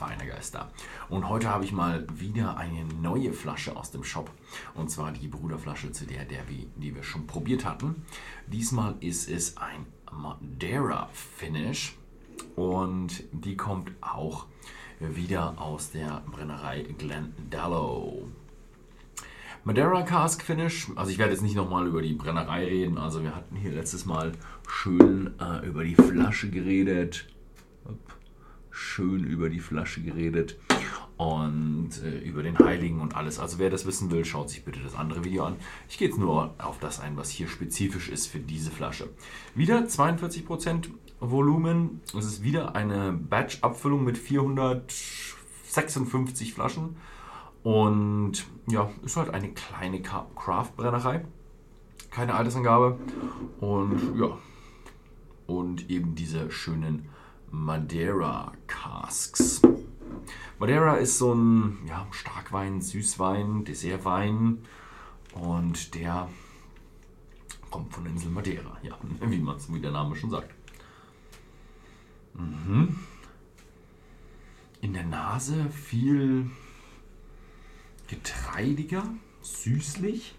feiner Geist da. Und heute habe ich mal wieder eine neue Flasche aus dem Shop. Und zwar die Bruderflasche zu der, der wir, die wir schon probiert hatten. Diesmal ist es ein Madeira Finish. Und die kommt auch wieder aus der Brennerei Glendalough. Madeira Cask Finish. Also ich werde jetzt nicht nochmal über die Brennerei reden. Also wir hatten hier letztes Mal schön äh, über die Flasche geredet. Schön über die Flasche geredet. Und äh, über den Heiligen und alles. Also wer das wissen will, schaut sich bitte das andere Video an. Ich gehe jetzt nur auf das ein, was hier spezifisch ist für diese Flasche. Wieder 42% Volumen. Es ist wieder eine Batch-Abfüllung mit 456 Flaschen. Und ja, ist halt eine kleine Craft-Brennerei. Keine Altersangabe. Und ja. Und eben diese schönen Madeira Casks. Madeira ist so ein ja, Starkwein, Süßwein, Dessertwein. Und der kommt von der Insel Madeira. Ja, wie man es, wie der Name schon sagt. Mhm. In der Nase viel getreidiger, süßlich,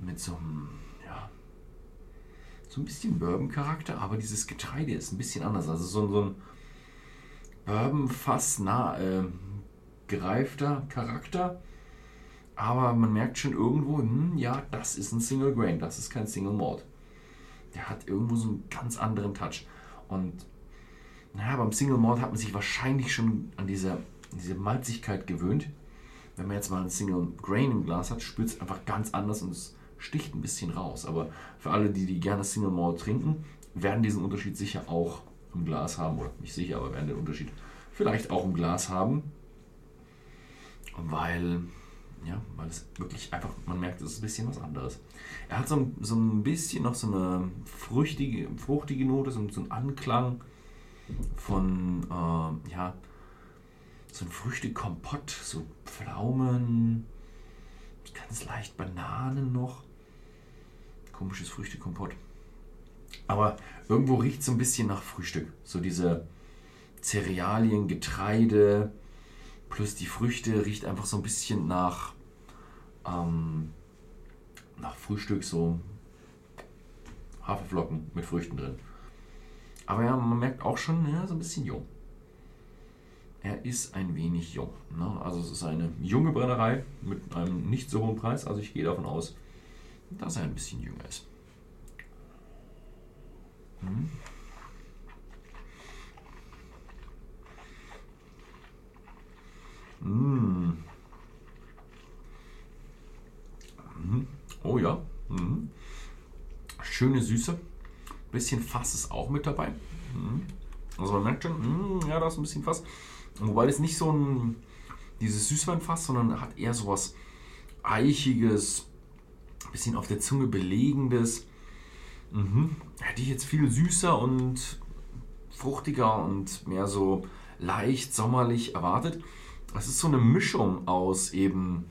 mit so einem, ja, so ein bisschen Bourbon-Charakter, aber dieses Getreide ist ein bisschen anders. Also so, so ein Bourbon fast nah äh, gereifter Charakter, aber man merkt schon irgendwo, hm, ja, das ist ein Single Grain, das ist kein Single Malt. Der hat irgendwo so einen ganz anderen Touch. Und naja, beim Single Malt hat man sich wahrscheinlich schon an diese, diese Malzigkeit gewöhnt wenn man jetzt mal einen Single Grain im Glas hat, spürt es einfach ganz anders und es sticht ein bisschen raus. Aber für alle, die, die gerne Single Malt trinken, werden diesen Unterschied sicher auch im Glas haben. Oder nicht sicher, aber werden den Unterschied vielleicht auch im Glas haben. Weil, ja, weil es wirklich einfach, man merkt, es ist ein bisschen was anderes. Er hat so ein, so ein bisschen noch so eine fruchtige, fruchtige Note, so, so einen Anklang von, äh, ja, so ein Früchtekompott, so Pflaumen, ganz leicht Bananen noch. Komisches Früchtekompott. Aber irgendwo riecht es so ein bisschen nach Frühstück. So diese Cerealien, Getreide plus die Früchte riecht einfach so ein bisschen nach, ähm, nach Frühstück, so Haferflocken mit Früchten drin. Aber ja, man merkt auch schon, ja, so ein bisschen jung er ist ein wenig jung. Ne? Also es ist eine junge Brennerei mit einem nicht so hohen Preis. Also ich gehe davon aus, dass er ein bisschen jünger ist. Hm. Mmh. Mmh. Oh ja. Mmh. Schöne Süße. Bisschen Fass ist auch mit dabei. Mhm. Also man merkt schon, ja, da ist ein bisschen Fass. Wobei das nicht so ein dieses Süßweinfass, sondern hat eher so was Eichiges, bisschen auf der Zunge belegendes. Mhm. Hätte ich jetzt viel süßer und fruchtiger und mehr so leicht sommerlich erwartet. Es ist so eine Mischung aus eben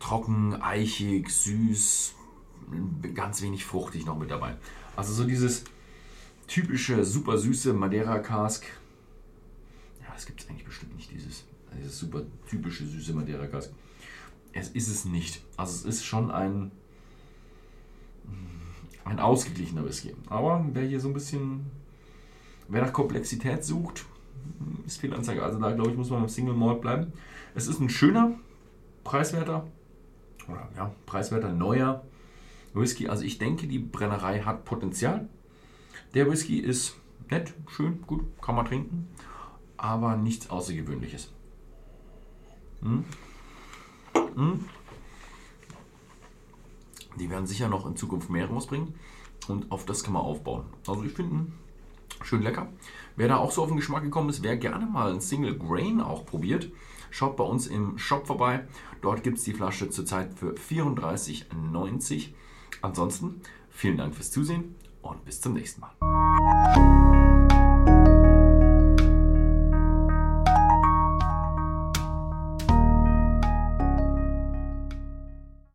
trocken, eichig, süß, ganz wenig fruchtig noch mit dabei. Also so dieses typische super süße Madeira Cask das gibt es eigentlich bestimmt nicht, dieses, dieses super typische süße Madeira Cask. Es ist es nicht. Also es ist schon ein, ein ausgeglichener Whisky. Aber wer hier so ein bisschen, wer nach Komplexität sucht, ist viel Anzeige. Also da glaube ich, muss man im Single Malt bleiben. Es ist ein schöner, preiswerter, oder ja, preiswerter, neuer Whisky. Also ich denke, die Brennerei hat Potenzial. Der Whisky ist nett, schön, gut, kann man trinken aber nichts Außergewöhnliches. Hm? Hm? Die werden sicher noch in Zukunft mehr rausbringen und auf das kann man aufbauen. Also ich finde schön lecker. Wer da auch so auf den Geschmack gekommen ist, wer gerne mal ein Single Grain auch probiert, schaut bei uns im Shop vorbei. Dort gibt es die Flasche zurzeit für 34,90. Ansonsten vielen Dank fürs Zusehen und bis zum nächsten Mal.